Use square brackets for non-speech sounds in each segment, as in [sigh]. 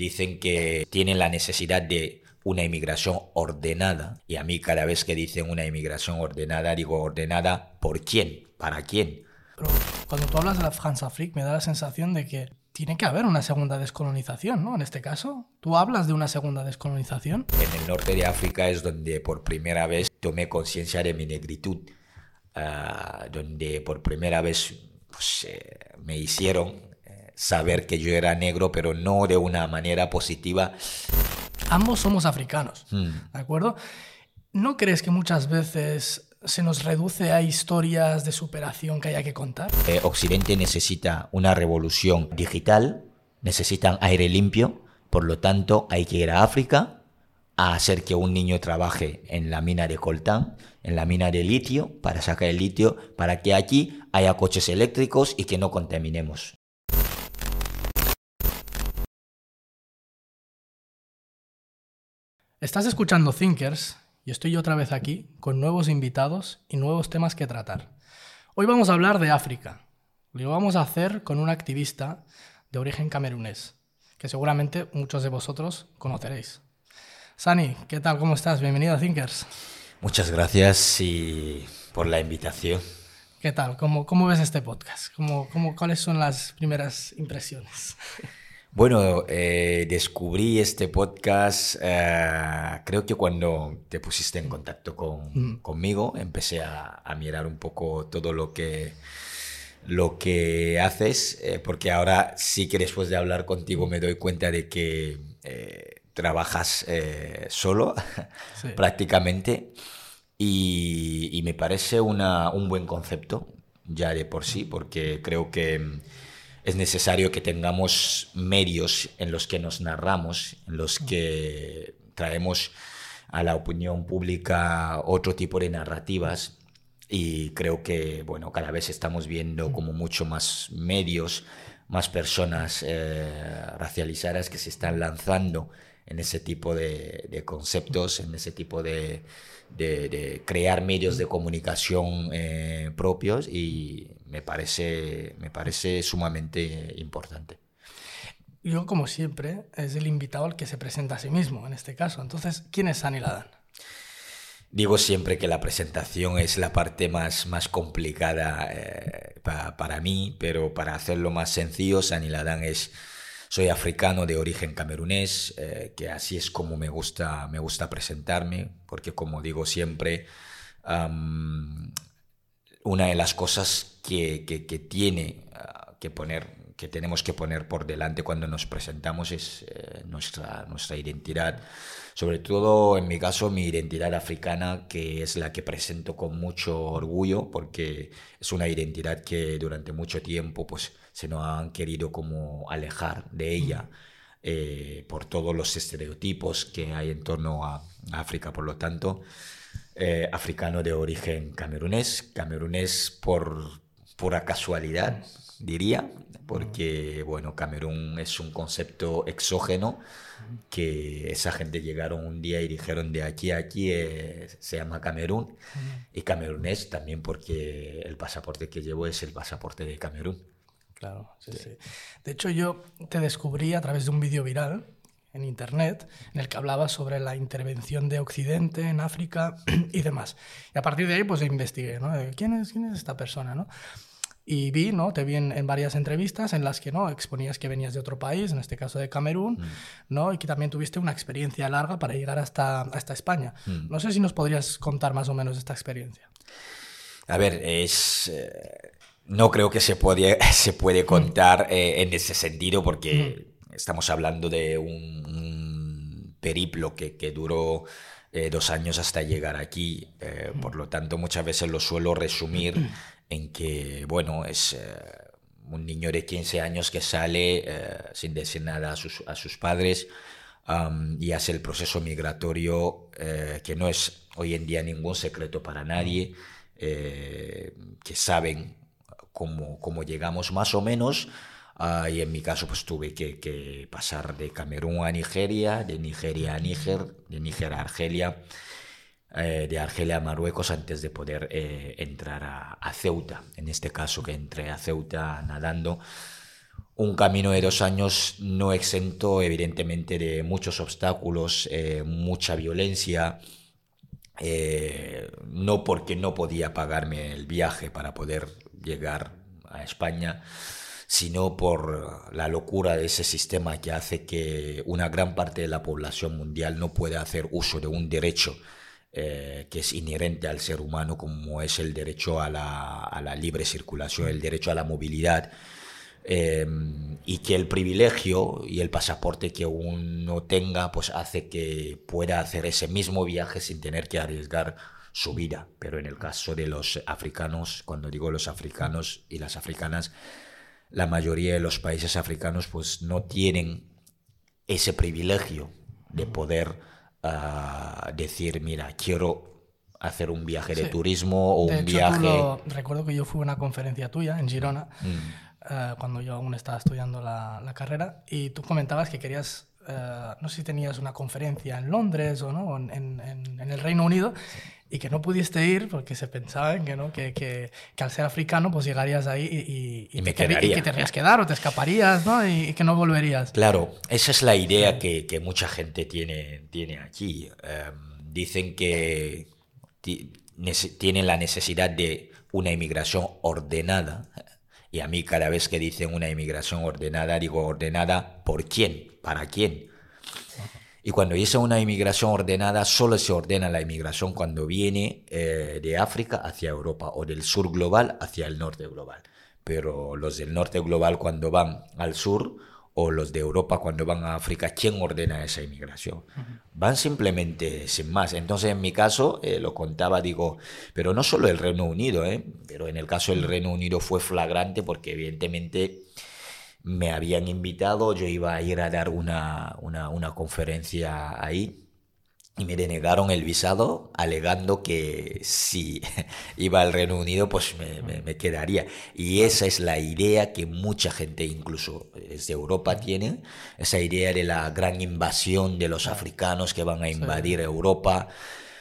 dicen que tienen la necesidad de una inmigración ordenada. Y a mí cada vez que dicen una inmigración ordenada, digo ordenada por quién, para quién. Pero cuando tú hablas de la France Afrique, me da la sensación de que tiene que haber una segunda descolonización, ¿no? En este caso, ¿tú hablas de una segunda descolonización? En el norte de África es donde por primera vez tomé conciencia de mi negritud, ah, donde por primera vez pues, eh, me hicieron saber que yo era negro, pero no de una manera positiva. Ambos somos africanos, Hmm. ¿de acuerdo? ¿No crees que muchas veces se nos reduce a historias de superación que haya que contar? Eh, Occidente necesita una revolución digital, necesitan aire limpio, por lo tanto hay que ir a África a hacer que un niño trabaje en la mina de coltán, en la mina de litio, para sacar el litio, para que aquí haya coches eléctricos y que no contaminemos. Estás escuchando Thinkers y estoy otra vez aquí con nuevos invitados y nuevos temas que tratar. Hoy vamos a hablar de África. Lo vamos a hacer con un activista de origen camerunés, que seguramente muchos de vosotros conoceréis. Sani, ¿qué tal? ¿Cómo estás? Bienvenido a Thinkers. Muchas gracias y por la invitación. ¿Qué tal? ¿Cómo, cómo ves este podcast? ¿Cómo, cómo, ¿Cuáles son las primeras impresiones? [laughs] Bueno, eh, descubrí este podcast, eh, creo que cuando te pusiste en contacto con, conmigo, empecé a, a, mirar un poco todo lo que, lo que haces, eh, porque ahora sí que después de hablar contigo me doy cuenta de que trabajas solo [laughs] Sí. prácticamente y, y me parece una, un buen concepto ya de por sí, porque creo que mm, es necesario que tengamos medios en los que nos narramos, en los que traemos a la opinión pública otro tipo de narrativas. Y creo que bueno cada vez estamos viendo como mucho más medios, más personas eh, racializadas que se están lanzando en ese tipo de, de conceptos, en ese tipo de, de, de crear medios de comunicación eh, propios y me parece, me parece sumamente importante. Yo, como siempre, es el invitado el que se presenta a sí mismo, en este caso. Entonces, ¿quién es Sani Ladan? Digo siempre que la presentación es la parte más, más complicada eh, pa, para mí, pero para hacerlo más sencillo, Sani Ladan es, soy africano de origen camerunés, eh, que así es como me gusta, me gusta presentarme, porque como digo siempre, um, una de las cosas que, que, que tiene uh, que poner que tenemos que poner por delante cuando nos presentamos es eh, nuestra, nuestra identidad. Sobre todo, en mi caso, mi identidad africana, que es la que presento con mucho orgullo, porque es una identidad que durante mucho tiempo pues, se nos han querido como alejar de ella eh, por todos los estereotipos que hay en torno a África. Por lo tanto, eh, africano de origen camerunés, camerunés por pura casualidad, diría, porque bueno, Camerún es un concepto exógeno que esa gente llegaron un día y dijeron de aquí a aquí eh, se llama Camerún y camerunés también porque el pasaporte que llevo es el pasaporte de Camerún. Claro, sí, sí. De hecho, yo te descubrí a través de un vídeo viral en internet en el que hablaba sobre la intervención de Occidente en África [clears throat] y demás. Y a partir de ahí, pues investigué, ¿no? ¿Quién es, quién es esta persona, no? Y vi, ¿no? Te vi en, en, varias entrevistas en las que, ¿no? Exponías que venías de otro país, en este caso de Camerún, mm. ¿no? Y que también tuviste una experiencia larga para llegar hasta, hasta España. Mm. No sé si nos podrías contar más o menos esta experiencia. A ver, es... Eh, no creo que se puede, [laughs] se puede contar mm. eh, en ese sentido porque estamos hablando de un, periplo que, que duró eh, dos años hasta llegar aquí. Eh, por lo tanto, muchas veces lo suelo resumir [clears throat] en que, bueno, es eh, un niño de 15 años que sale sin decir nada a sus, a sus padres y hace el proceso migratorio que no es hoy en día ningún secreto para nadie, que saben cómo, cómo, llegamos más o menos. Uh, y en mi caso, pues tuve que, que, pasar de Camerún a Nigeria, de Nigeria a Níger, de Níger a Argelia, eh, de Argelia a Marruecos antes de poder eh, entrar a, Ceuta. En este caso, que entré a Ceuta nadando. un camino de dos años no exento evidentemente de muchos obstáculos, eh, mucha violencia, no porque no podía pagarme el viaje para poder llegar a España, sino por la locura de ese sistema que hace que una gran parte de la población mundial no pueda hacer uso de un derecho eh, que es inherente al ser humano, como es el derecho a la, a la libre circulación, el derecho a la movilidad Em, y que el privilegio y el pasaporte que uno tenga pues hace que pueda hacer ese mismo viaje sin tener que arriesgar su vida. Pero en el caso de los africanos, cuando digo los africanos y las africanas, la mayoría de los países africanos pues no tienen ese privilegio de poder ah, decir, mira, quiero hacer un viaje de turismo o un viaje... Recuerdo que yo fui a una conferencia tuya en Girona. Mm. Eh, cuando yo aún estaba estudiando la, la, carrera, y tú comentabas que querías, eh, no sé si tenías una conferencia en Londres o ¿no? en, en, en, el Reino Unido, y que no pudiste ir porque se pensaba en que, ¿no? que, que, que al ser africano pues llegarías ahí y, y, te, y que te querías quedar o te escaparías ¿no? y, que no volverías. Claro, esa es la idea que, que mucha gente tiene, tiene aquí. Em, dicen que tienen la necesidad de una inmigración ordenada y a mí cada vez que dicen una inmigración ordenada, digo ordenada por quién, para quién. Y cuando dice una inmigración ordenada, solo se ordena la inmigración cuando viene eh, de África hacia Europa o del sur global hacia el norte global. Pero los del norte global cuando van al sur o los de Europa cuando van a África, ¿quién ordena esa inmigración? Van simplemente sin más. Entonces, en mi caso, eh, lo contaba, digo, pero no solo el Reino Unido, eh, pero en el caso del Reino Unido fue flagrante porque evidentemente me habían invitado, yo iba a ir a dar una, una, una conferencia ahí y me denegaron el visado alegando que si [laughs] iba al Reino Unido pues me, me, quedaría. Y esa es la idea que mucha gente, incluso desde Europa, tiene, esa idea de la gran invasión de los africanos que van a invadir Europa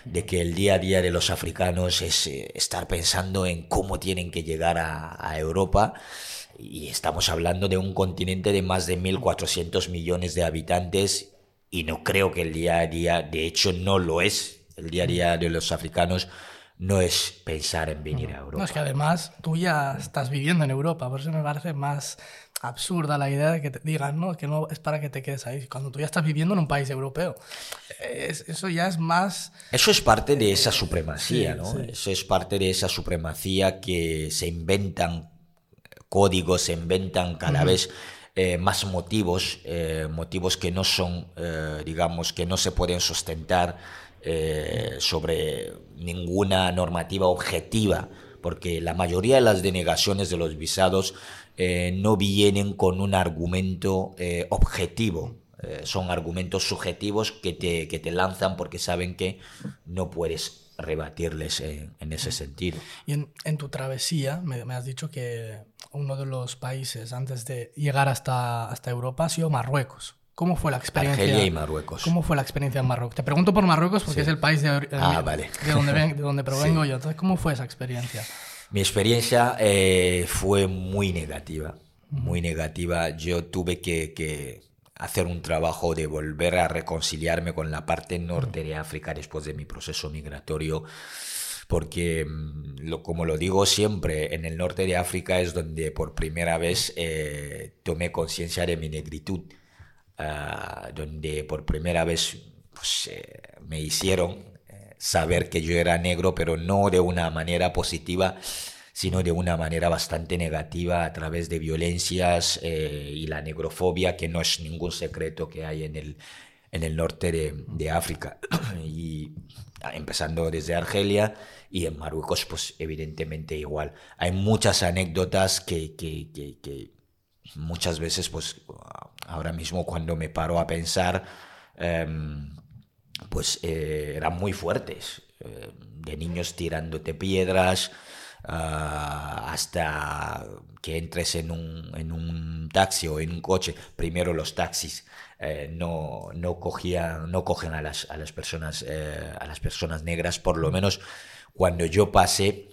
de que el día a día de los africanos es eh, estar pensando en cómo tienen que llegar a, a Europa y estamos hablando de un continente de más de 1.400 millones de habitantes y no creo que el día a día, de hecho no lo es, el día a día de los africanos no es pensar en venir a Europa. No, es que además tú ya estás viviendo en Europa, por eso me parece más absurda la idea de que te digan, ¿no? Que no es para que te quedes ahí, cuando tú ya estás viviendo en un país europeo. eso ya es más... Eso es parte de esa supremacía, ¿no? Eso es parte de esa supremacía que se inventan códigos, se inventan cada vez eh, más motivos, eh, motivos que no son, eh, digamos, que no se pueden sustentar sobre ninguna normativa objetiva, porque la mayoría de las denegaciones de los visados no vienen con un argumento objetivo, son argumentos subjetivos que te, que te lanzan porque saben que no puedes rebatirles en, ese sentido. Y en, tu travesía me, has dicho que uno de los países antes de llegar hasta, hasta Europa ha sido Marruecos. ¿Cómo fue la experiencia? Argelia y Marruecos. ¿Cómo fue la experiencia en Marruecos? Te pregunto por Marruecos porque es el país de, ah, de, donde, de donde [laughs] provengo yo. Entonces, ¿cómo fue esa experiencia? Mi experiencia eh, fue muy negativa, muy negativa. Yo tuve que, que hacer un trabajo de volver a reconciliarme con la parte norte de África después de mi proceso migratorio, porque, mm, lo, como lo digo siempre, en el norte de África es donde por primera vez eh, tomé conciencia de mi negritud, ah, donde por primera vez pues, eh, me hicieron eh, saber que yo era negro, pero no de una manera positiva, sino de una manera bastante negativa a través de violencias eh, y la negrofobia, que no es ningún secreto que hay en el, en el norte de, de África. [clears throat] y empezando desde Argelia y en Marruecos, pues evidentemente igual. Hay muchas anécdotas que, que, que, muchas veces, pues ahora mismo cuando me paro a pensar, em, pues eh, eran muy fuertes. Eh, de niños tirándote piedras, Ah, hasta que entres en un, en un, taxi o en un coche, primero los taxis eh, no, no, cogían, no cogen a las, a las, personas, eh, a las personas negras, por lo menos cuando yo pasé,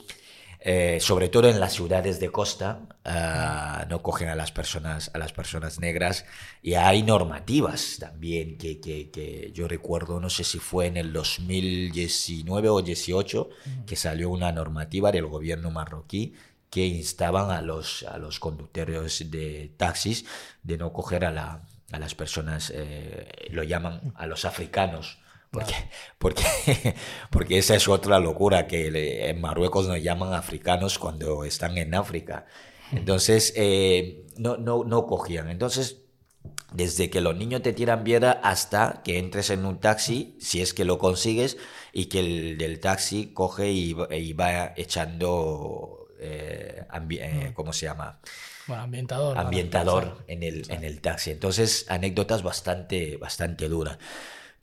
eh, sobre todo en las ciudades de costa, ah, no cogen a las personas, a las personas negras. Y hay normativas también que, que, yo recuerdo, no sé si fue en el 2019 o 18, que salió una normativa del gobierno marroquí que instaban a los, a los conductores de taxis de no coger a, la, a las personas, eh, lo llaman a los africanos, porque, [laughs] porque, [laughs] porque esa es otra locura, que en Marruecos nos llaman africanos cuando están en África. Entonces, eh, no, no, no cogían. Entonces, desde que los niños te tiran piedra hasta que entres en un taxi, si es que lo consigues, y que el del taxi coge y, va echando, eh, eh, ¿cómo se llama? Bueno, ambientador. Ambientador en el, en el taxi. Entonces, anécdotas bastante, bastante duras.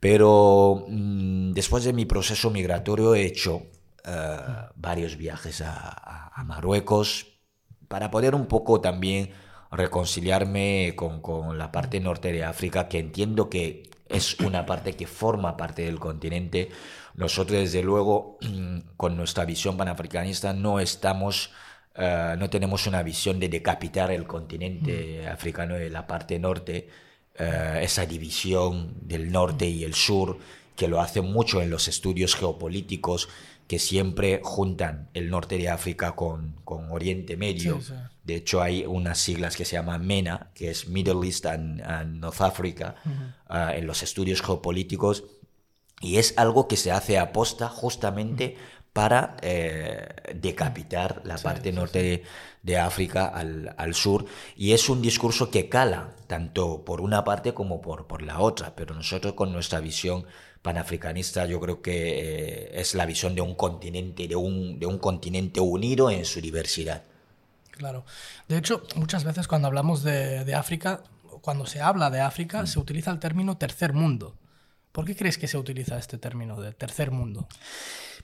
Pero mm, después de mi proceso migratorio he hecho eh, varios viajes a, Marruecos para poder un poco también reconciliarme con, la parte norte de África, que entiendo que es una parte que forma parte del continente. Nosotros, desde luego, [clears throat] con nuestra visión panafricanista, no estamos, eh, no tenemos una visión de decapitar el continente africano de la parte norte, eh, esa división del norte y el sur, que lo hace mucho en los estudios geopolíticos, que siempre juntan el norte de África con, con Oriente Medio. De hecho, hay unas siglas que se llaman MENA, que es Middle East and, North Africa, ah, en los estudios geopolíticos. Y es algo que se hace aposta justamente para eh, decapitar la parte norte de, África al, al, sur. Y es un discurso que cala, tanto por una parte como por, por la otra. Pero nosotros con nuestra visión panafricanista yo creo que eh, es la visión de un continente, de un, de un continente unido en su diversidad. Claro. De hecho, muchas veces cuando hablamos de, de África, cuando se habla de África, mm. se utiliza el término tercer mundo. ¿Por qué crees que se utiliza este término de tercer mundo?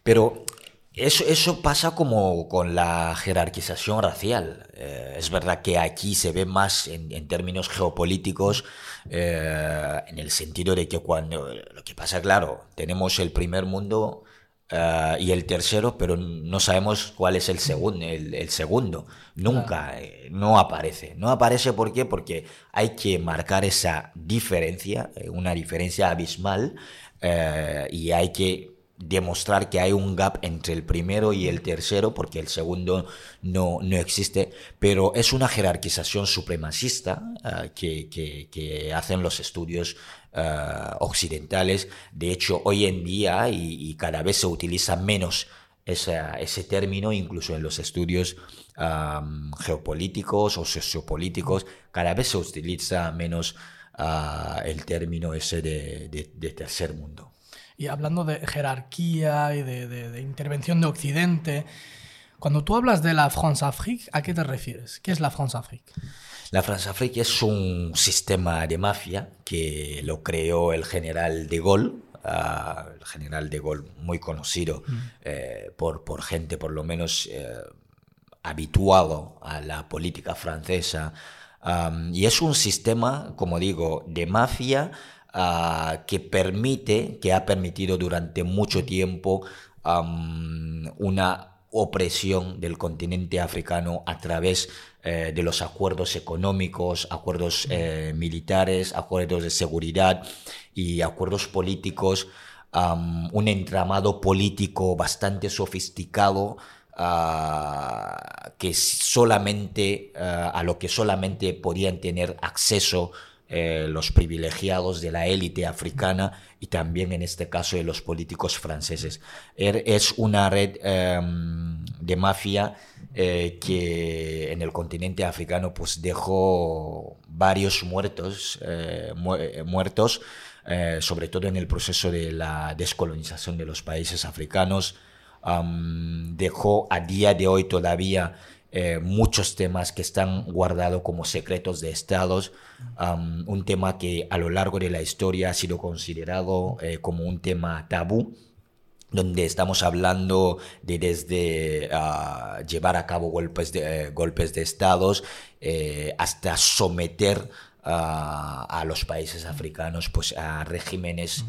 Pero eso, eso pasa como con la jerarquización racial. Eh, es verdad que aquí se ve más en, términos geopolíticos, eh, en el sentido de que cuando lo que pasa, claro, tenemos el primer mundo eh, y el tercero, pero no sabemos cuál es el, segundo el, segundo. Nunca, no aparece. No aparece ¿por qué? Porque hay que marcar esa diferencia, una diferencia abismal, y hay que demostrar que hay un gap entre el primero y el tercero, porque el segundo no, no existe, pero es una jerarquización supremacista ah, que, que, hacen los estudios ah, occidentales. De hecho, hoy en día, y, cada vez se utiliza menos ese término, incluso en los estudios geopolíticos o sociopolíticos, cada vez se utiliza menos ah, el término ese de tercer mundo. Y hablando de jerarquía y de, intervención de Occidente, cuando tú hablas de la France-Afrique, ¿a qué te refieres? ¿Qué es la France-Afrique? La France-Afrique es un sistema de mafia que lo creó el general de Gaulle, ah, el general de Gaulle muy conocido mm. eh, por, por gente por lo menos eh, habituado a la política francesa. y es un sistema, como digo, de mafia Ah, que permite, que ha permitido durante mucho tiempo una opresión del continente africano a través eh, de los acuerdos económicos, acuerdos eh, militares, acuerdos de seguridad y acuerdos políticos, un entramado político bastante sofisticado ah, que solamente ah, a lo que solamente podían tener acceso eh, los privilegiados de la élite africana y también en este caso de los políticos franceses. Er, es una red em, de mafia eh, que en el continente africano pues dejó varios muertos, eh, muertos sobre todo en el proceso de la descolonización de los países africanos. dejó a día de hoy todavía eh, muchos temas que están guardados como secretos de estados, un tema que a lo largo de la historia ha sido considerado eh, como un tema tabú donde estamos hablando de desde ah, llevar a cabo golpes de, eh, golpes de estados hasta someter a los países africanos pues a regímenes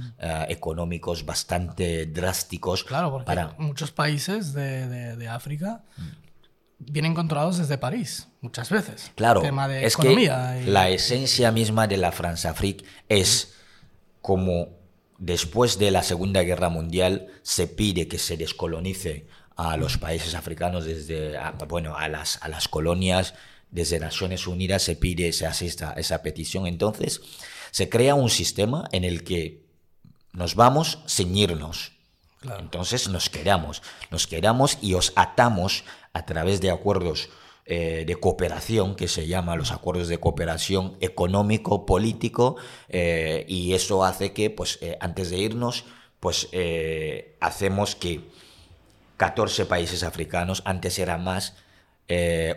económicos bastante drásticos. Claro, porque para... muchos países de, de, África vienen controlados desde París, muchas veces. Claro, es que la esencia misma de la France-Afrique es como después de la Segunda Guerra Mundial se pide que se descolonice a los países africanos desde, bueno, a las, a las colonias, desde Naciones Unidas se pide, se asista esa petición. Entonces, se crea un sistema en el que nos vamos ceñirnos. Entonces nos quedamos, nos quedamos y os atamos a través de acuerdos eh, de cooperación, que se llama los acuerdos de cooperación económico, político, eh, y eso hace que, pues, eh, antes de irnos, pues, hacemos que 14 países africanos, antes era más,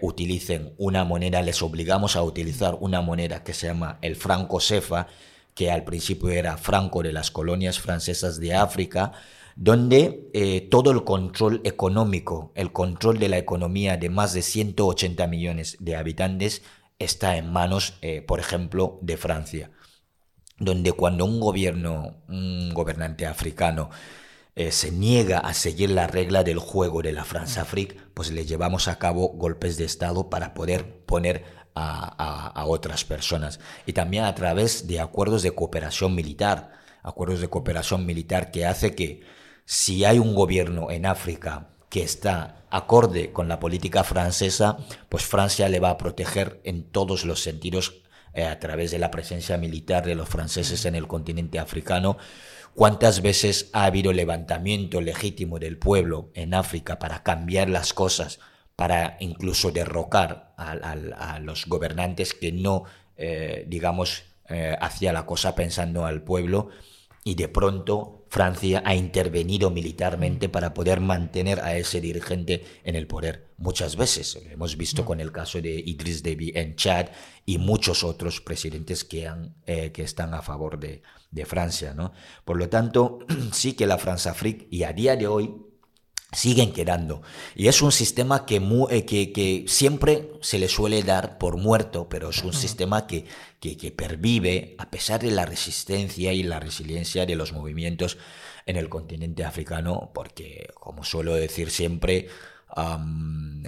utilicen una moneda, les obligamos a utilizar una moneda que se llama el franco cefa, que al principio era franco de las colonias francesas de África, donde eh, todo el control económico, el control de la economía de más de 180 millones de habitantes está en manos, eh, por ejemplo, de Francia, donde cuando un gobierno, un gobernante africano, eh, se niega a seguir la regla del juego de la France Afrique, pues le llevamos a cabo golpes de Estado para poder poner a, otras personas. Y también a través de acuerdos de cooperación militar, acuerdos de cooperación militar que hace que si hay un gobierno en África que está acorde con la política francesa, pues Francia le va a proteger en todos los sentidos eh, a través de la presencia militar de los franceses en el continente africano ¿Cuántas veces ha habido levantamiento legítimo del pueblo en África para cambiar las cosas, para incluso derrocar a, los gobernantes que no, eh, digamos, eh, hacía la cosa pensando al pueblo? Y de pronto Francia ha intervenido militarmente para poder mantener a ese dirigente en el poder. Muchas veces, hemos visto con el caso de Idris Deby en Chad y muchos otros presidentes que, han, eh, que están a favor de, de Francia. ¿no? Por lo tanto, [clears throat] sí que la France-Afrique y a día de hoy siguen quedando. Y es un sistema que, eh, que, que, siempre se le suele dar por muerto, pero es un sistema que, que, pervive a pesar de la resistencia y la resiliencia de los movimientos en el continente africano, porque, como suelo decir siempre,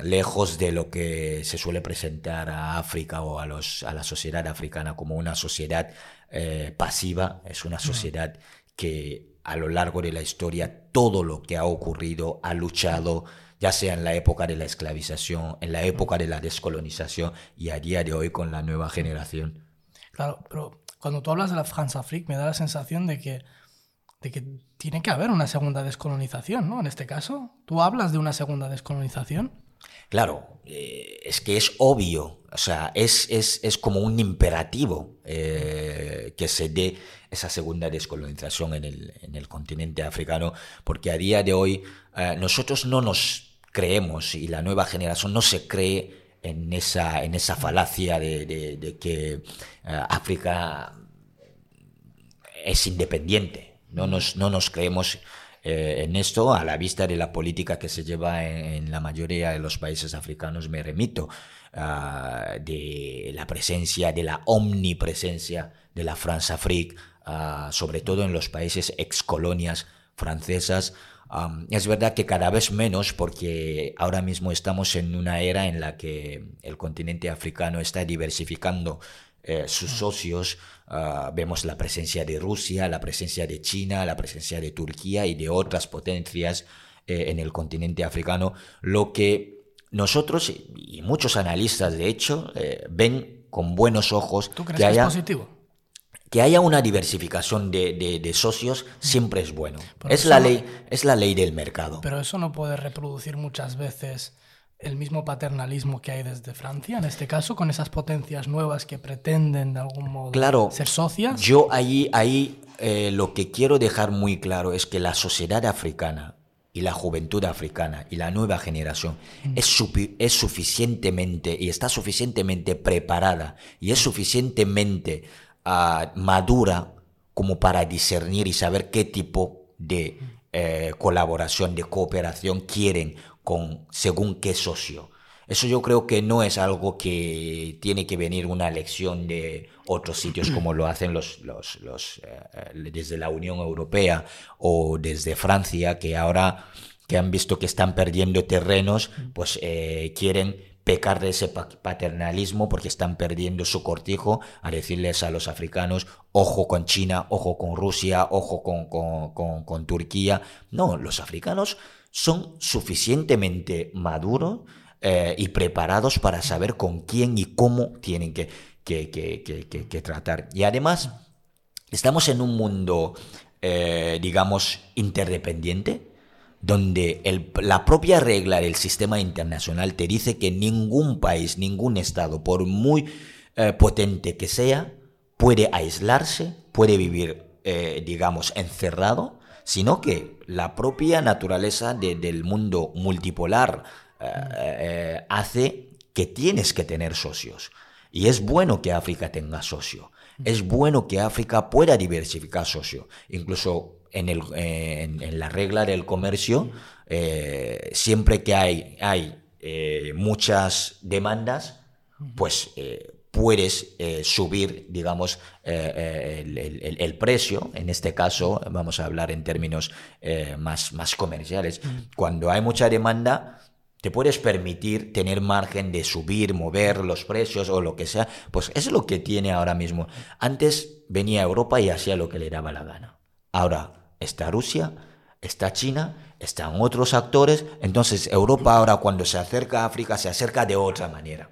lejos de lo que se suele presentar a África o a, los, a la sociedad africana como una sociedad eh, pasiva, es una sociedad que a lo largo de la historia todo lo que ha ocurrido ha luchado, ya sea en la época de la esclavización, en la época de la descolonización y a día de hoy con la nueva generación. Claro, pero cuando tú hablas de la Afrique me da la sensación de que de que tiene que haber una segunda descolonización, ¿no? En este caso, ¿tú hablas de una segunda descolonización? Claro, eh, es que es obvio, o sea, es, es, como un imperativo eh, que se dé esa segunda descolonización en el, en el, continente africano, porque a día de hoy eh, nosotros no nos creemos y la nueva generación no se cree en esa, en esa falacia de, de que África es independiente. No nos, no nos creemos eh, en esto a la vista de la política que se lleva en, la mayoría de los países africanos. Me remito uh, de la presencia, de la omnipresencia de la France Afrique, uh, sobre todo en los países ex colonias francesas. Es verdad que cada vez menos porque ahora mismo estamos en una era en la que el continente africano está diversificando eh, sus socios, ah, vemos la presencia de Rusia, la presencia de China, la presencia de Turquía y de otras potencias eh, en el continente africano, lo que nosotros y muchos analistas, de hecho, eh, ven con buenos ojos que, haya, positivo? que haya una diversificación de, socios siempre es bueno. es la, ley, es la ley del mercado. Pero eso no puede reproducir muchas veces el mismo paternalismo que hay desde Francia, en este caso, con esas potencias nuevas que pretenden de algún modo ser socias? Yo ahí, ahí eh, lo que quiero dejar muy claro es que la sociedad africana y la juventud africana y la nueva generación mm. es, es suficientemente y está suficientemente preparada y es suficientemente ah, madura como para discernir y saber qué tipo de mm. eh, colaboración, de cooperación quieren con según qué socio. Eso yo creo que no es algo que tiene que venir una lección de otros sitios como lo hacen los, los, los eh, desde la Unión Europea o desde Francia, que ahora que han visto que están perdiendo terrenos, pues eh, quieren pecar de ese paternalismo porque están perdiendo su cortijo a decirles a los africanos, ojo con China, ojo con Rusia, ojo con, con, con, Turquía. No, los africanos son suficientemente maduros eh, y preparados para saber con quién y cómo tienen que, que, que, que tratar. Y además, estamos en un mundo, eh, digamos, interdependiente donde la propia regla del sistema internacional te dice que ningún país, ningún Estado, por muy eh, potente que sea, puede aislarse, puede vivir, digamos, encerrado, sino que la propia naturaleza del mundo multipolar eh, hace que tienes que tener socios. Y es bueno que África tenga socio. Es bueno que África pueda diversificar socio. Incluso en, el, en, la regla del comercio, eh, siempre que hay, hay eh, muchas demandas, pues eh, puedes subir, digamos, el, el, precio. En este caso, vamos a hablar en términos más, más comerciales. Cuando hay mucha demanda, te puedes permitir tener margen de subir, mover los precios o lo que sea, pues es lo que tiene ahora mismo. Antes venía a Europa y hacía lo que le daba la gana. Ahora está Rusia, está China, están otros actores, entonces Europa ahora cuando se acerca a África se acerca de otra manera,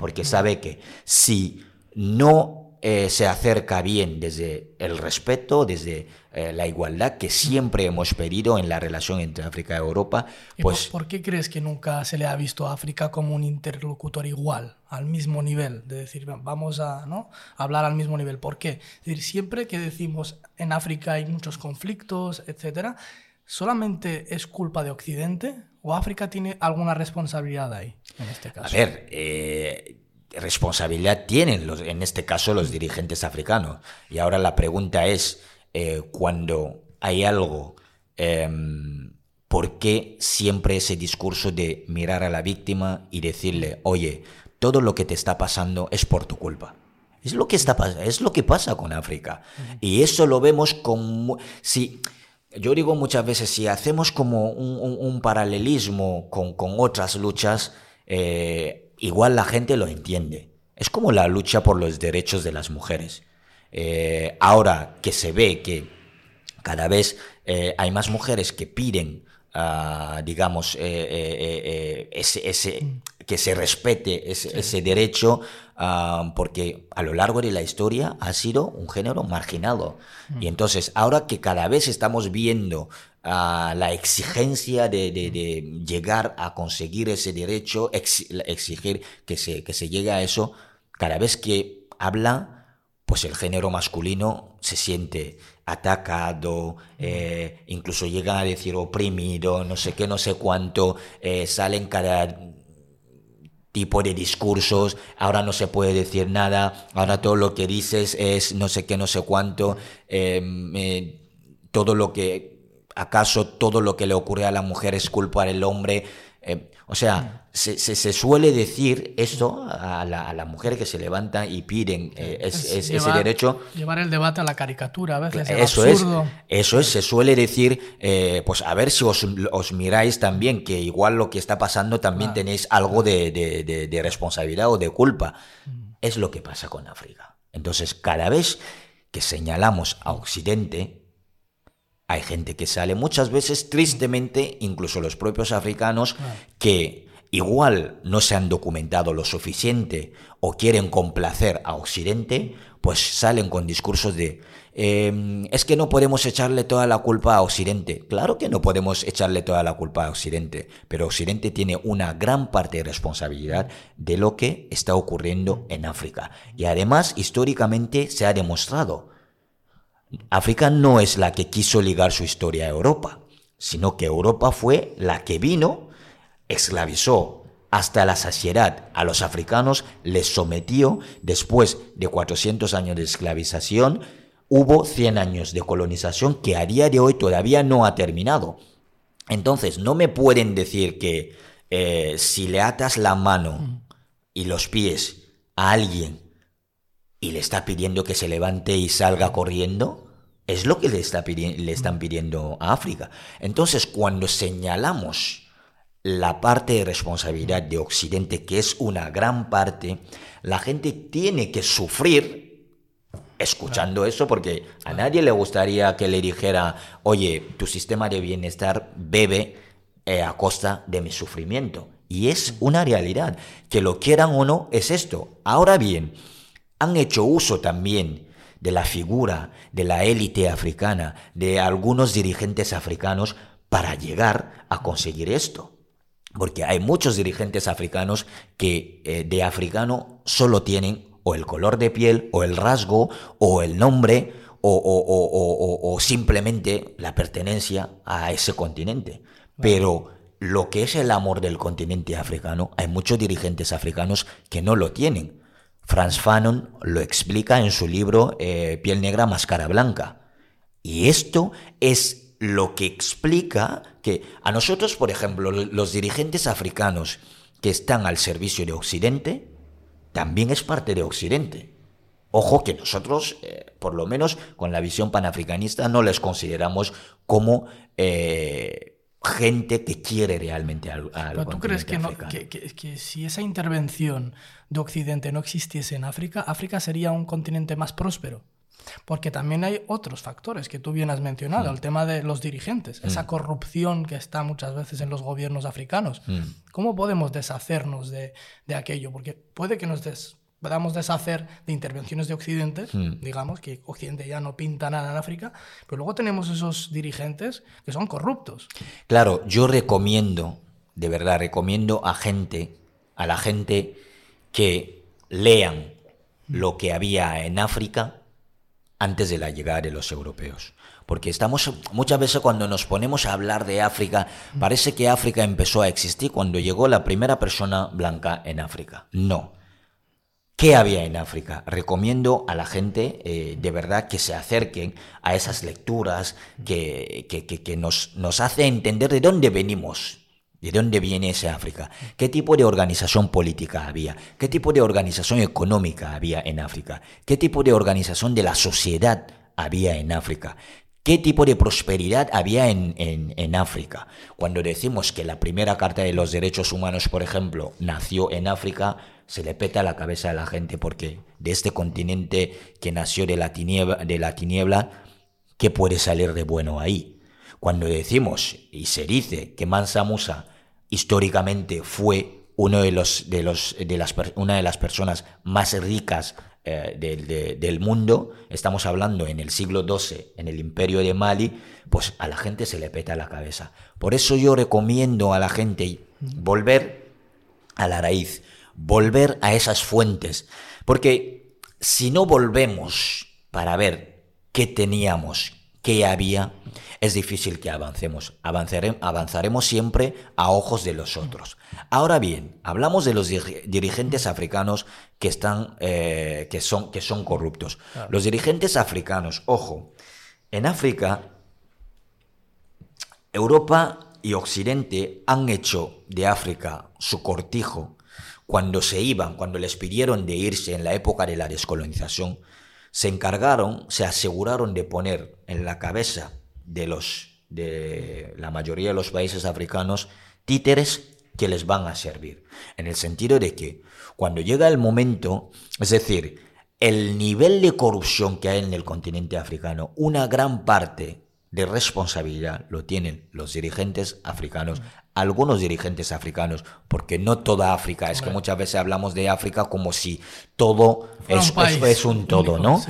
porque sabe que si no eh, se acerca bien desde el respeto, desde eh, la igualdad que siempre hemos pedido en la relación entre África y Europa. Pues, ¿Por qué crees que nunca se le ha visto a África como un interlocutor igual, al mismo nivel? De decir, vamos a ¿no? hablar al mismo nivel. ¿Por qué? Es decir, siempre que decimos en África hay muchos conflictos, etcétera, ¿solamente es culpa de Occidente o África tiene alguna responsabilidad ahí, en este caso? A ver, eh, responsabilidad tienen, los, en este caso, los dirigentes africanos. Y ahora la pregunta es, eh, cuando hay algo, em, ¿por qué siempre ese discurso de mirar a la víctima y decirle, oye, todo lo que te está pasando es por tu culpa? Es lo que, está, es lo que pasa con África. Y eso lo vemos como... Si, yo digo muchas veces, si hacemos como un, paralelismo con, con, otras luchas, eh, igual la gente lo entiende. Es como la lucha por los derechos de las mujeres. Eh, ahora que se ve que cada vez eh, hay más mujeres que piden, ah, digamos, ese, que se respete ese, derecho, ah, porque a lo largo de la historia ha sido un género marginado. Y entonces, ahora que cada vez estamos viendo a la exigencia de, llegar a conseguir ese derecho, exigir que se, que se llegue a eso, cada vez que habla, pues el género masculino se siente atacado, eh, incluso llegan a decir oprimido, no sé qué, no sé cuánto, eh, salen cada tipo de discursos, ahora no se puede decir nada, ahora todo lo que dices es no sé qué, no sé cuánto, em, eh, todo lo que ¿Acaso todo lo que le ocurre a la mujer es culpa del hombre? Eh, o sea, se, se, suele decir esto a la, a mujer que se levanta y piden eh, ese derecho. Llevar el debate a la caricatura, a veces. Eso es, eso es, se suele decir, eh, pues a ver si os, os, miráis también, que igual lo que está pasando también tenéis algo de, de, de, responsabilidad o de culpa. Mm. Es lo que pasa con África. Entonces, cada vez que señalamos a Occidente, hay gente que sale muchas veces, tristemente, incluso los propios africanos, que igual no se han documentado lo suficiente o quieren complacer a Occidente, pues salen con discursos de em, es que no podemos echarle toda la culpa a Occidente. Claro que no podemos echarle toda la culpa a Occidente, pero Occidente tiene una gran parte de responsabilidad de lo que está ocurriendo en África. Y además, históricamente se ha demostrado África no es la que quiso ligar su historia a Europa, sino que Europa fue la que vino, esclavizó hasta la saciedad a los africanos, les sometió, después de 400 años de esclavización, hubo 100 años de colonización que a día de hoy todavía no ha terminado. Entonces, no me pueden decir que eh, si le atas la mano y los pies a alguien y le está pidiendo que se levante y salga corriendo, es lo que le, está le están pidiendo a África. Entonces, cuando señalamos la parte de responsabilidad de Occidente, que es una gran parte, la gente tiene que sufrir escuchando eso porque a nadie le gustaría que le dijera, oye, tu sistema de bienestar bebe eh, a costa de mi sufrimiento. Y es una realidad, que lo quieran o no, es esto. Ahora bien, han hecho uso también de la figura de la élite africana, de algunos dirigentes africanos, para llegar a conseguir esto. Porque hay muchos dirigentes africanos que eh, de africano solo tienen o el color de piel, o el rasgo, o el nombre, o, simplemente la pertenencia a ese continente. Pero lo que es el amor del continente africano, hay muchos dirigentes africanos que no lo tienen. Franz Fanon lo explica en su libro eh, Piel Negra, Máscara Blanca. Y esto es lo que explica que a nosotros, por ejemplo, los dirigentes africanos que están al servicio de Occidente, también es parte de Occidente. Ojo que nosotros, eh, por lo menos con la visión panafricanista, no les consideramos como eh, gente que quiere realmente al, al ¿Tú crees que, que, si esa intervención de Occidente no existiese en África, África sería un continente más próspero? Porque también hay otros factores que tú bien has mencionado, mm. el tema de los dirigentes, esa mm. corrupción que está muchas veces en los gobiernos africanos. Mm. ¿Cómo podemos deshacernos de, aquello? Porque puede que nos podamos deshacer de intervenciones de Occidente, digamos que Occidente ya no pinta nada en África, pero luego tenemos esos dirigentes que son corruptos. Claro, yo recomiendo, de verdad, recomiendo a gente, a la gente que lean lo que había en África antes de la llegada de los europeos. Porque estamos, muchas veces cuando nos ponemos a hablar de África, parece que África empezó a existir cuando llegó la primera persona blanca en África. No. ¿Qué había en África? Recomiendo a la gente eh, de verdad que se acerquen a esas lecturas que, que, que, nos, nos hace entender de dónde venimos, ¿De dónde viene ese África? ¿Qué tipo de organización política había? ¿Qué tipo de organización económica había en África? ¿Qué tipo de organización de la sociedad había en África? ¿Qué tipo de prosperidad había en, en, África? Cuando decimos que la primera Carta de los Derechos Humanos, por ejemplo, nació en África, se le peta la cabeza a la gente porque de este continente que nació de la tiniebla, de la tiniebla ¿qué puede salir de bueno ahí? Cuando decimos y se dice que Mansa Musa históricamente fue uno de los, de los, de las, una de las personas más ricas eh, del, mundo, estamos hablando en el siglo XII, en el imperio de Mali, pues a la gente se le peta la cabeza. Por eso yo recomiendo a la gente volver a la raíz, volver a esas fuentes, porque si no volvemos para ver qué teníamos, qué había, es difícil que avancemos. avanzaremos siempre a ojos de los otros. Ahora bien, hablamos de los dirigentes africanos que, están, eh, que, son, que son corruptos. Los dirigentes africanos, ojo, en África, Europa y Occidente han hecho de África su cortijo cuando se iban, cuando les pidieron de irse en la época de la descolonización, se encargaron, se aseguraron de poner en la cabeza de los de la mayoría de los países africanos títeres que les van a servir, en el sentido de que cuando llega el momento, es decir, el nivel de corrupción que hay en el continente africano, una gran parte de responsabilidad lo tienen los dirigentes africanos, algunos dirigentes africanos, porque no toda África, es que muchas veces hablamos de África como si todo es, es, un todo, ¿no?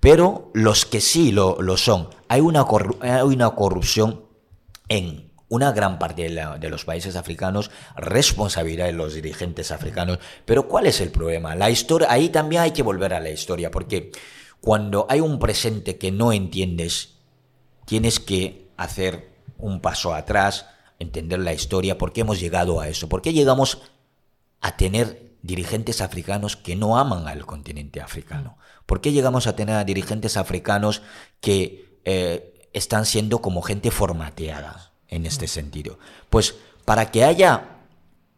Pero los que sí lo, lo son, hay una, hay una corrupción en una gran parte de, de, los países africanos, responsabilidad de los dirigentes africanos. Pero ¿cuál es el problema? La historia, ahí también hay que volver a la historia, porque cuando hay un presente que no entiendes, tienes que hacer un paso atrás, entender la historia, por qué hemos llegado a eso, por qué llegamos a tener dirigentes africanos que no aman al continente africano, por qué llegamos a tener a dirigentes africanos que eh, están siendo como gente formateada en este sentido. Pues para que haya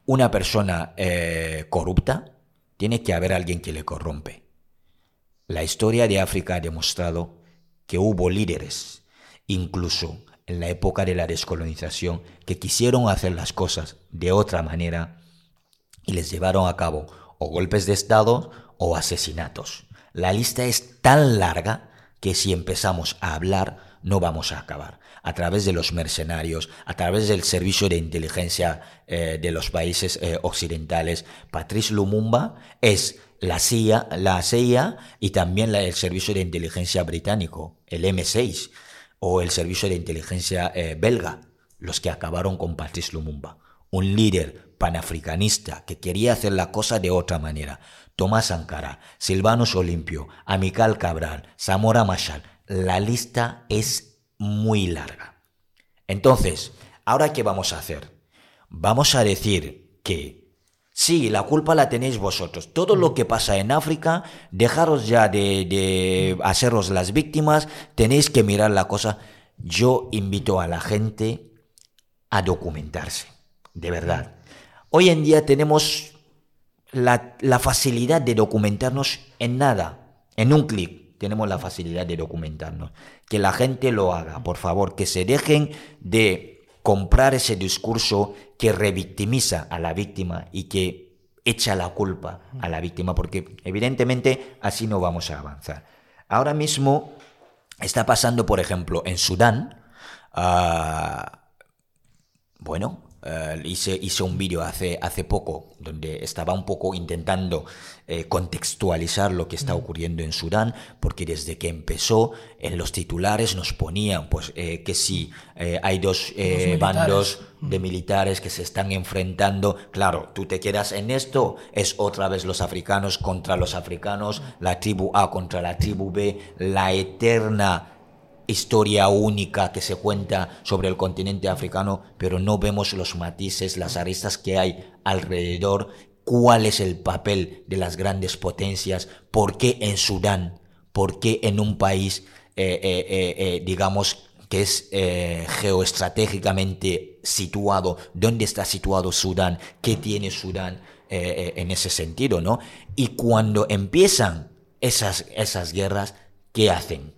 una persona eh, corrupta, tiene que haber alguien que le corrompe. La historia de África ha demostrado que hubo líderes, incluso en la época de la descolonización, que quisieron hacer las cosas de otra manera y les llevaron a cabo o golpes de Estado o asesinatos. La lista es tan larga que si empezamos a hablar no vamos a acabar. A través de los mercenarios, a través del servicio de inteligencia eh, de los países eh, occidentales, Patrice Lumumba es la CIA, la CIA y también el servicio de inteligencia británico, el M6, o el servicio de inteligencia eh, belga, los que acabaron con Patrice Lumumba. Un líder panafricanista que quería hacer la cosa de otra manera. Tomás Sankara, Silvanus Olimpio, Amical Cabral, Zamora Machal, la lista es muy larga. Entonces, ¿ahora qué vamos a hacer? Vamos a decir que sí, la culpa la tenéis vosotros. Todo lo que pasa en África, dejaros ya de, de haceros las víctimas, tenéis que mirar la cosa. Yo invito a la gente a documentarse, de verdad. Hoy en día tenemos la, la facilidad de documentarnos en nada, en un clic tenemos la facilidad de documentarnos. Que la gente lo haga, por favor, que se dejen de comprar ese discurso que revictimiza a la víctima y que echa la culpa a la víctima, porque evidentemente así no vamos a avanzar. Ahora mismo está pasando, por ejemplo, en Sudán, ah, bueno, Uh, hice, hice, un vídeo hace, hace poco donde estaba un poco intentando eh, contextualizar lo que está ocurriendo en Sudán, porque desde que empezó en los titulares nos ponían pues eh, que si eh, hay dos bandos de militares que se están enfrentando, claro, tú te quedas en esto, es otra vez los africanos contra los africanos, la tribu A contra la tribu B, la eterna historia única que se cuenta sobre el continente africano, pero no vemos los matices, las aristas que hay alrededor, cuál es el papel de las grandes potencias, por qué en Sudán, por qué en un país, eh, eh, eh, digamos, que es geoestratégicamente situado, dónde está situado Sudán, qué tiene Sudán en ese sentido, ¿no? Y cuando empiezan esas, esas guerras, ¿qué hacen?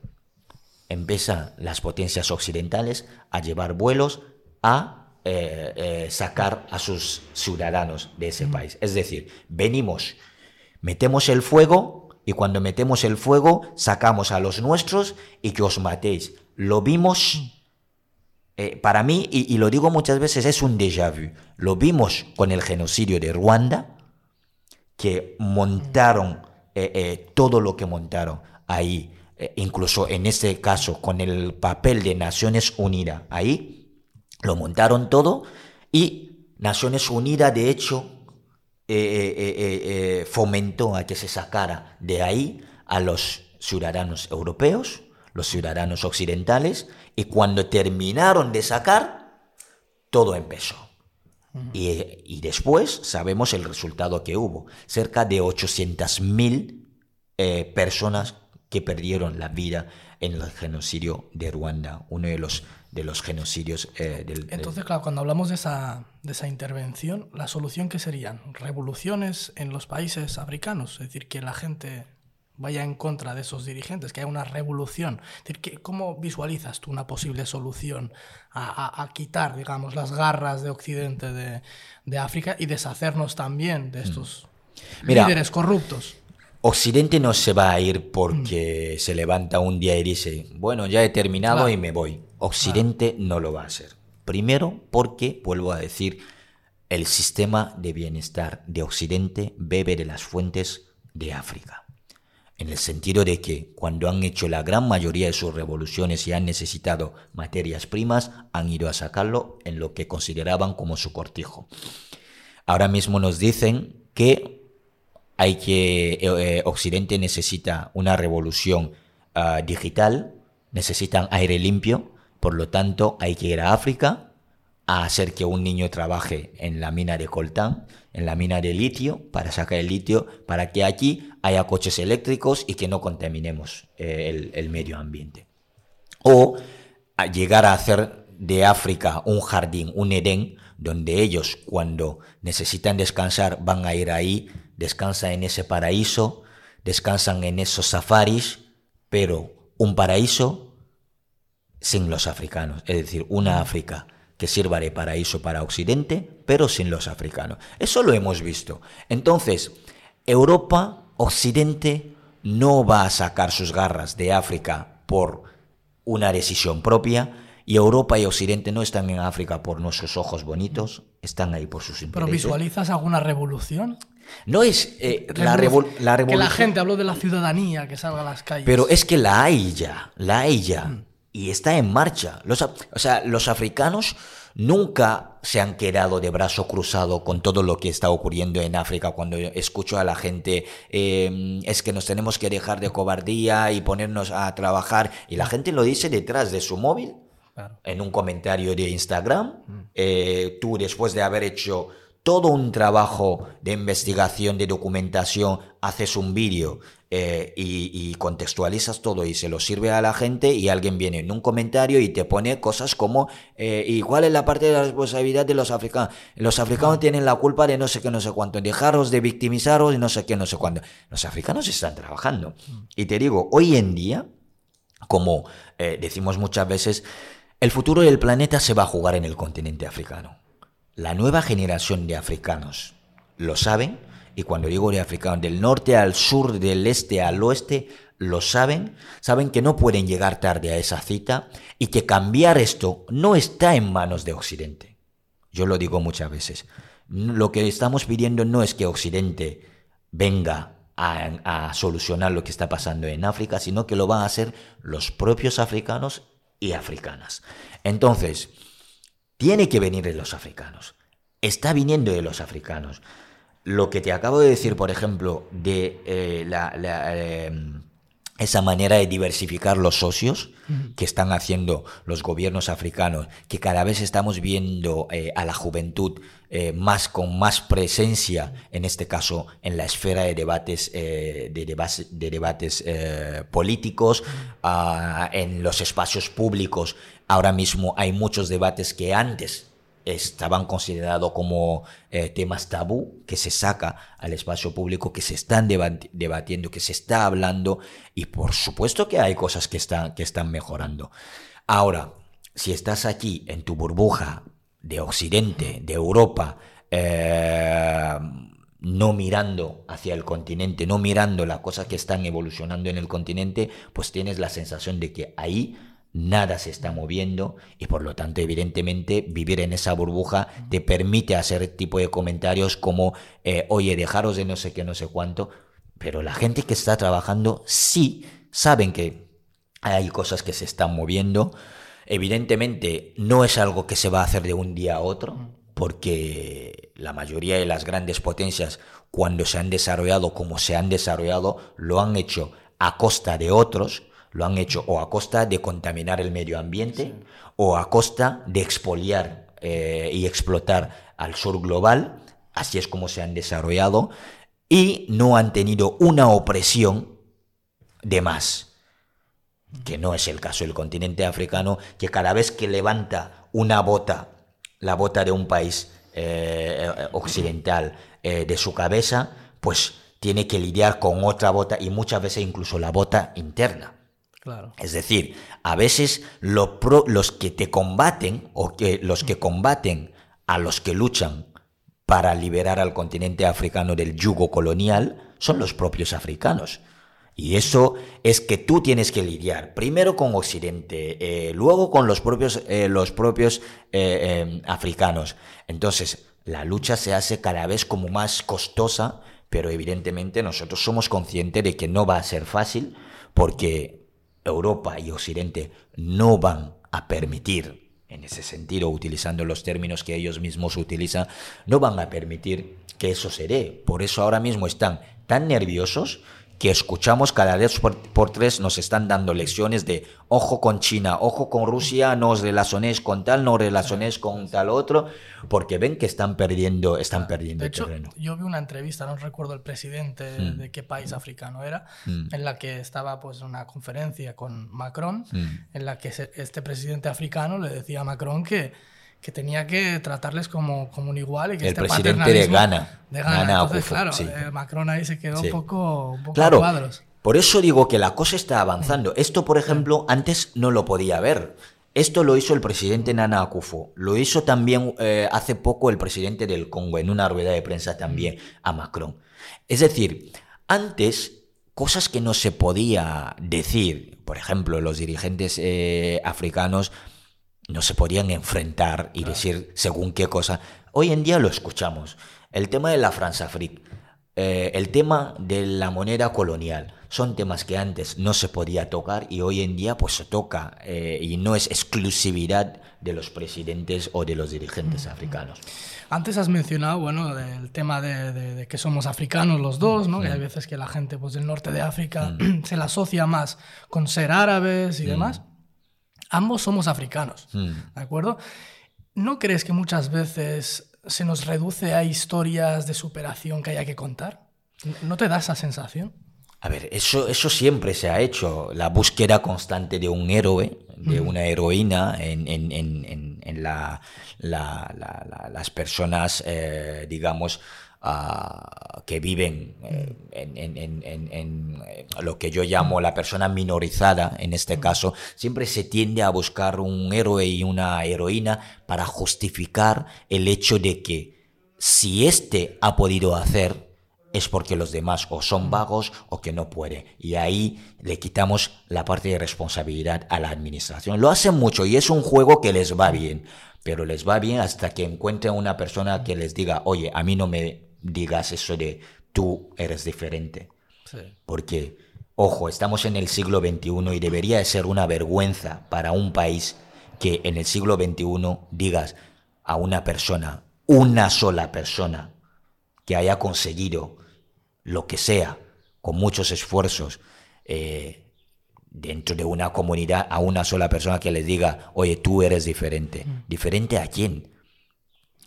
Empiezan las potencias occidentales a llevar vuelos a eh, eh, sacar a sus ciudadanos de ese país. Es decir, venimos, metemos el fuego y cuando metemos el fuego sacamos a los nuestros y que os matéis. Lo vimos, eh, para mí, y, y, lo digo muchas veces, es un déjà vu. Lo vimos con el genocidio de Ruanda, que montaron todo lo que montaron ahí eh, incluso en este caso con el papel de Naciones Unidas. Ahí lo montaron todo y Naciones Unidas de hecho eh, eh, fomentó a que se sacara de ahí a los ciudadanos europeos, los ciudadanos occidentales, y cuando terminaron de sacar, todo empezó. Y, y, después sabemos el resultado que hubo. Cerca de 800.000 eh, personas que perdieron la vida en el genocidio de Ruanda, uno de los, de los genocidios eh, del, Entonces, claro, cuando hablamos de esa, de esa intervención, ¿la solución qué serían? ¿Revoluciones en los países africanos? Es decir, que la gente vaya en contra de esos dirigentes, que haya una revolución. Es decir, ¿Cómo visualizas tú una posible solución a, a, quitar, digamos, las garras de Occidente de, de África y deshacernos también de mm. estos líderes corruptos? Occidente no se va a ir porque mm. se levanta un día y dice, bueno, ya he terminado y me voy. Occidente no lo va a hacer. Primero porque, vuelvo a decir, el sistema de bienestar de Occidente bebe de las fuentes de África. En el sentido de que cuando han hecho la gran mayoría de sus revoluciones y han necesitado materias primas, han ido a sacarlo en lo que consideraban como su cortijo. Ahora mismo nos dicen que hay que eh, eh, Occidente necesita una revolución uh, digital, necesitan aire limpio, por lo tanto hay que ir a África a hacer que un niño trabaje en la mina de coltán, en la mina de litio, para sacar el litio, para que aquí haya coches eléctricos y que no contaminemos eh, el, medio ambiente. O llegar a hacer de África un jardín, un Edén, donde ellos cuando necesitan descansar van a ir ahí, descansan en ese paraíso, descansan en esos safaris, pero un paraíso sin los africanos, es decir, una África que sirva de paraíso para Occidente, pero sin los africanos. Eso lo hemos visto. Entonces, Europa, Occidente, no va a sacar sus garras de África por una decisión propia, y Europa y Occidente no están en África por nuestros ojos bonitos, están ahí por sus intereses. ¿Pero visualizas alguna revolución? No es eh, la, revolución. Que la gente habló de la ciudadanía, que salga a las calles. Pero es que la hay ya, la hay ya. Mm. Y está en marcha. Los, o sea, los africanos nunca se han quedado de brazo cruzado con todo lo que está ocurriendo en África. Cuando escucho a la gente, em, es que nos tenemos que dejar de cobardía y ponernos a trabajar. Y la gente lo dice detrás de su móvil en un comentario de Instagram, mm. eh, tú después de haber hecho todo un trabajo de investigación, de documentación, haces un vídeo eh, y, contextualizas todo y se lo sirve a la gente y alguien viene en un comentario y te pone cosas como eh, ¿y cuál es la parte de la responsabilidad de los africanos? Los africanos tienen la culpa de no sé qué, no sé cuánto, dejaros de victimizaros y no sé qué, no sé cuánto. Los africanos están trabajando. Y te digo, hoy en día, como decimos muchas veces, el futuro del planeta se va a jugar en el continente africano. La nueva generación de africanos lo saben, y cuando digo de africanos, del norte al sur, del este al oeste, lo saben, saben que no pueden llegar tarde a esa cita y que cambiar esto no está en manos de Occidente. Yo lo digo muchas veces. Lo que estamos pidiendo no es que Occidente venga a, a solucionar lo que está pasando en África, sino que lo van a hacer los propios africanos y africanas. Entonces, tiene que venir de los africanos. Está viniendo de los africanos. Lo que te acabo de decir, por ejemplo, de eh, la, em, esa manera de diversificar los socios que están haciendo los gobiernos africanos, que cada vez estamos viendo eh, a la juventud eh, más con más presencia, en este caso en la esfera de debates, eh, de, de debates políticos, ah, en los espacios públicos. Ahora mismo hay muchos debates que antes estaban considerados como eh, temas tabú que se saca al espacio público, que se están debatiendo, que se está hablando y por supuesto que hay cosas que están, que están mejorando. Ahora, si estás aquí en tu burbuja de Occidente, de Europa, eh, no mirando hacia el continente, no mirando las cosas que están evolucionando en el continente, pues tienes la sensación de que ahí nada se está moviendo y por lo tanto evidentemente vivir en esa burbuja te permite hacer tipo de comentarios como eh, oye dejaros de no sé qué no sé cuánto pero la gente que está trabajando sí saben que hay cosas que se están moviendo. Evidentemente no es algo que se va a hacer de un día a otro porque la mayoría de las grandes potencias cuando se han desarrollado como se han desarrollado lo han hecho a costa de otros lo han hecho o a costa de contaminar el medio ambiente o a costa de expoliar eh, y explotar al sur global, así es como se han desarrollado, y no han tenido una opresión de más, que no es el caso del continente africano, que cada vez que levanta una bota, la bota de un país eh, occidental eh, de su cabeza, pues tiene que lidiar con otra bota y muchas veces incluso la bota interna. Es decir, a veces los que te combaten o que los que combaten a los que luchan para liberar al continente africano del yugo colonial son los propios africanos. Y eso es que tú tienes que lidiar primero con Occidente, eh, luego con los propios, eh, los propios eh, africanos. Entonces, la lucha se hace cada vez como más costosa, pero evidentemente nosotros somos conscientes de que no va a ser fácil porque Europa y Occidente no van a permitir, en ese sentido, utilizando los términos que ellos mismos utilizan, no van a permitir que eso se dé. Por eso ahora mismo están tan nerviosos que escuchamos cada vez por, tres nos están dando lecciones de ojo con China, ojo con Rusia, no os relacionéis con tal, no os relacionéis con tal otro, porque ven que están perdiendo, están perdiendo de hecho, Yo vi una entrevista, no recuerdo el presidente mm. de qué país africano era, mm. en la que estaba pues una conferencia con Macron, mm. en la que este presidente africano le decía a Macron que que tenía que tratarles como, como un igual y que el este presidente de Ghana. De Ghana. Entonces, claro, eh, Macron ahí se quedó un poco, un poco claro, cuadros. Por eso digo que la cosa está avanzando. Esto, por ejemplo, antes no lo podía ver. Esto lo hizo el presidente Nana Akufo. Lo hizo también eh, hace poco el presidente del Congo en una rueda de prensa también a Macron. Es decir, antes cosas que no se podía decir, por ejemplo, los dirigentes eh, africanos no se podían enfrentar y decir según qué cosa. Hoy en día lo escuchamos. El tema de la France eh, el tema de la moneda colonial, son temas que antes no se podía tocar y hoy en día pues se toca eh, y no es exclusividad de los presidentes o de los dirigentes africanos. Antes has mencionado, bueno, el tema de, que somos africanos los dos, ¿no? Que hay veces que la gente pues del norte de África mm. [clears throat] se la asocia más con ser árabes y mm. demás ambos somos africanos, hmm. ¿de acuerdo? ¿No crees que muchas veces se nos reduce a historias de superación que haya que contar? ¿No te da esa sensación? A ver, eso, eso siempre se ha hecho, la búsqueda constante de un héroe, de una heroína en, en, la, las personas, eh, digamos, que viven eh, en, lo que yo llamo la persona minorizada, en este caso, siempre se tiende a buscar un héroe y una heroína para justificar el hecho de que si éste ha podido hacer, es porque los demás o son vagos o que no puede. Y ahí le quitamos la parte de responsabilidad a la administración. Lo hacen mucho y es un juego que les va bien, pero les va bien hasta que encuentren una persona que les diga, oye, a mí no me digas eso de tú eres diferente. Porque, ojo, estamos en el siglo XXI y debería de ser una vergüenza para un país que en el siglo XXI digas a una persona, una sola persona, que haya conseguido lo que sea, con muchos esfuerzos, eh, dentro de una comunidad, a una sola persona que le diga, oye, tú eres diferente. Mm. ¿Diferente a quién?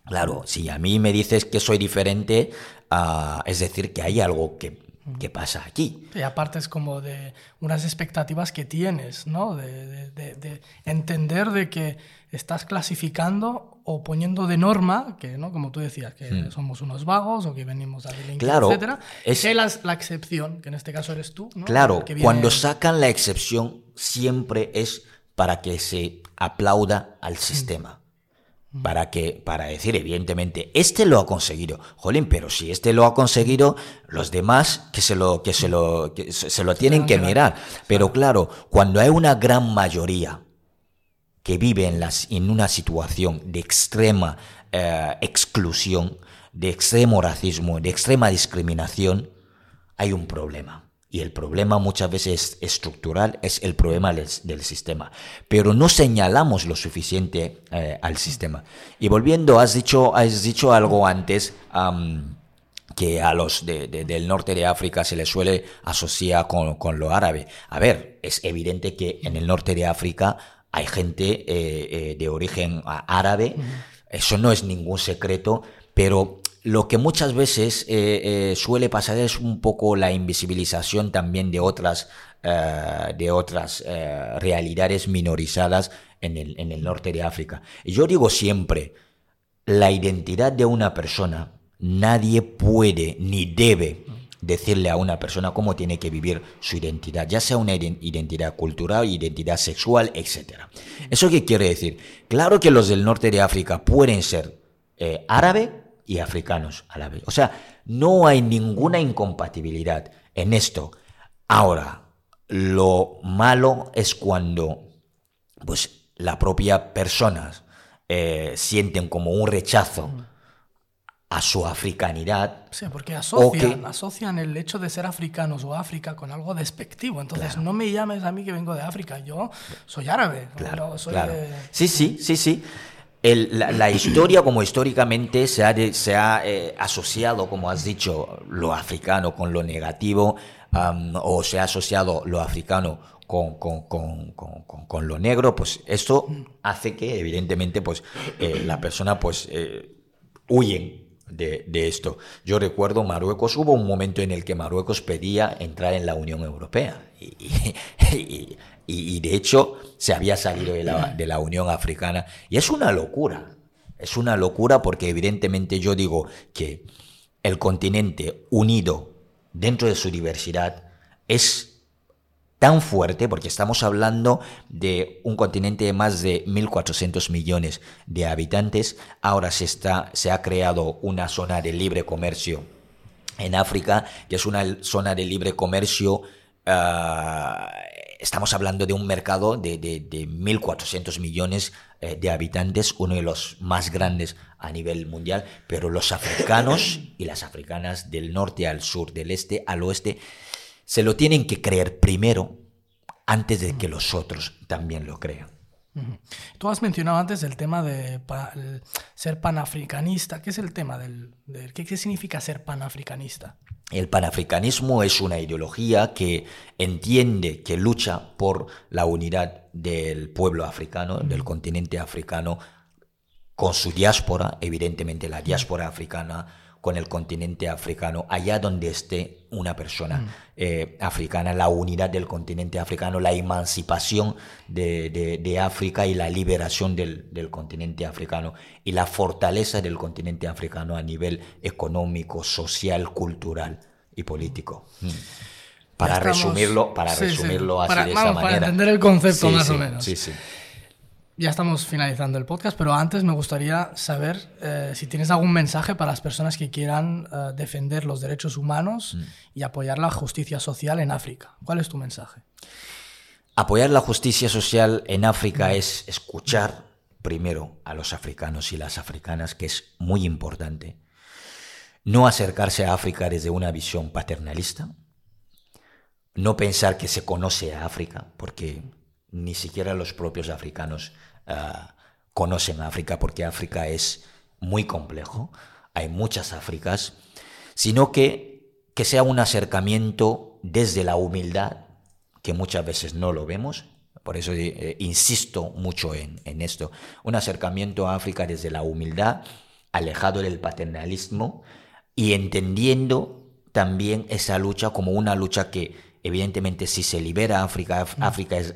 Claro, si a mí me dices que soy diferente, ah, es decir, que hay algo que, pasa aquí. Y aparte es como de unas expectativas que tienes, ¿no? De, entender de que estás clasificando o poniendo de norma, que, ¿no? Como tú decías, que hmm. somos unos vagos o que venimos a delinquir, claro, etc. Es que la, la, excepción, que en este caso eres tú. ¿no? Claro, cuando sacan la excepción siempre es para que se aplauda al sistema para que para decir evidentemente este lo ha conseguido. Jolín pero si este lo ha conseguido los demás que se lo que se lo se, lo tienen que mirar. Pero claro cuando hay una gran mayoría que vive en las en una situación de extrema eh, exclusión de extremo racismo de extrema discriminación hay un problema y el problema muchas veces estructural, es el problema del, sistema. Pero no señalamos lo suficiente eh, al sistema. Y volviendo, has dicho, has dicho algo antes que a los del norte de África se les suele asociar con, lo árabe. A ver, es evidente que en el norte de África hay gente eh, eh, de origen árabe. Eso no es ningún secreto, pero lo que muchas veces eh, eh, suele pasar es un poco la invisibilización también de otras, eh, de otras realidades minorizadas en el, en el norte de África. Yo digo siempre, la identidad de una persona, nadie puede ni debe decirle a una persona cómo tiene que vivir su identidad, ya sea una identidad cultural, identidad sexual, etc. ¿Eso qué quiere decir? Claro que los del norte de África pueden ser árabe, y africanos a la vez. O sea, no hay ninguna incompatibilidad en esto. Ahora, lo malo es cuando pues, la propia persona eh, sienten como un rechazo a su africanidad. Sí, porque asocian, asocian el hecho de ser africanos o África con algo despectivo. Entonces, no me llames a mí que vengo de África, yo soy árabe. Claro, soy Sí, sí, sí, sí la, historia como históricamente se ha, se ha eh, asociado, como has dicho, lo africano con lo negativo, o se ha asociado lo africano con, con, lo negro, pues esto hace que evidentemente pues eh, la persona pues eh, huyen de, esto. Yo recuerdo Marruecos, hubo un momento en el que Marruecos pedía entrar en la Unión Europea y, y, [laughs] de hecho se había salido de la, de la Unión Africana y es una locura. Es una locura porque evidentemente yo digo que el continente unido dentro de su diversidad es tan fuerte, porque estamos hablando de un continente de más de 1.400 millones de habitantes, ahora se, está, se ha creado una zona de libre comercio en África, que es una zona de libre comercio ah, estamos hablando de un mercado de, de, 1.400 millones eh, de habitantes, uno de los más grandes a nivel mundial, pero los africanos y las africanas del norte al sur, del este al oeste, se lo tienen que creer primero antes de que los otros también lo crean. Tú has mencionado antes el tema de ser panafricanista. ¿Qué es el tema del, ¿qué, significa ser panafricanista? El panafricanismo es una ideología que entiende, que lucha por la unidad del pueblo africano, del continente africano, con su diáspora, evidentemente la diáspora africana con el continente africano, allá donde esté una persona mm. eh, africana, la unidad del continente africano, la emancipación de, África y la liberación del, continente africano y la fortaleza del continente africano a nivel económico, social, cultural y político. Mm. Para resumirlo, para resumirlo así de esa manera. Para entender el concepto más o menos. Sí, sí. Ya estamos finalizando el podcast, pero antes me gustaría saber eh, si tienes algún mensaje para las personas que quieran eh, defender los derechos humanos mm. y apoyar la justicia social en África. ¿Cuál es tu mensaje? Apoyar la justicia social en África es escuchar primero a los africanos y las africanas, que es muy importante. No acercarse a África desde una visión paternalista. No pensar que se conoce a África, porque ni siquiera los propios africanos Ah, conocen África porque África es muy complejo, hay muchas Áfricas, sino que, que sea un acercamiento desde la humildad, que muchas veces no lo vemos, por eso eh, insisto mucho en, en, esto, un acercamiento a África desde la humildad, alejado del paternalismo y entendiendo también esa lucha como una lucha que evidentemente si se libera África, África es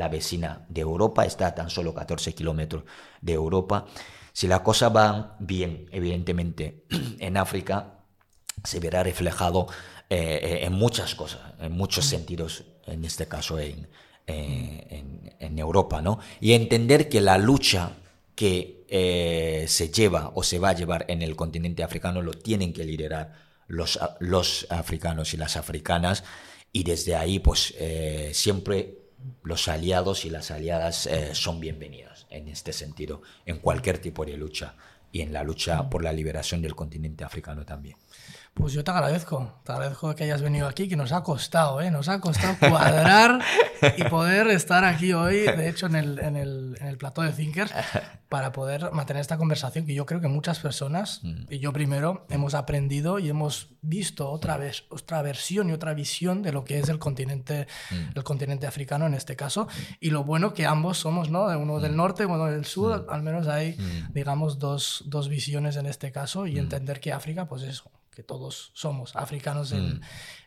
la vecina de Europa, está a tan solo 14 kilómetros de Europa. Si la cosa va bien, evidentemente, [clears throat] en África, se verá reflejado eh, en muchas cosas, en muchos sentidos, en este caso en, en, Europa, ¿no? Y entender que la lucha que eh, se lleva o se va a llevar en el continente africano lo tienen que liderar los, los africanos y las africanas y desde ahí pues eh, siempre los aliados y las aliadas eh, son bienvenidos en este sentido, en cualquier tipo de lucha y en la lucha por la liberación del continente africano también. Pues yo te agradezco, te agradezco que hayas venido aquí, que nos ha costado, ¿eh? nos ha costado cuadrar [laughs] y poder estar aquí hoy, de hecho, en el, en el, en el plató de Thinkers, para poder mantener esta conversación que yo creo que muchas personas, mm. y yo primero, hemos aprendido y hemos visto otra mm. vez, otra versión y otra visión de lo que es el continente, mm. el continente africano en este caso, y lo bueno que ambos somos, ¿no? Uno del norte, uno del sur, al menos hay, digamos, dos, dos visiones en este caso, y entender que África, pues eso que todos somos africanos en, mm.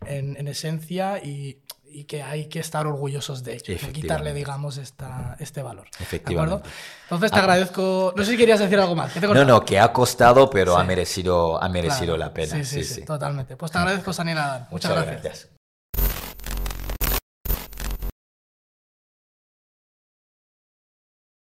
en, esencia y, y, que hay que estar orgullosos de ello, quitarle, digamos, esta, este valor. Efectivamente. Entonces te ah. agradezco. No sé si querías decir algo más. no, no, que ha costado, pero ha merecido, ha merecido la pena. Sí sí, sí, totalmente. Pues te agradezco, Sanila. Muchas, gracias.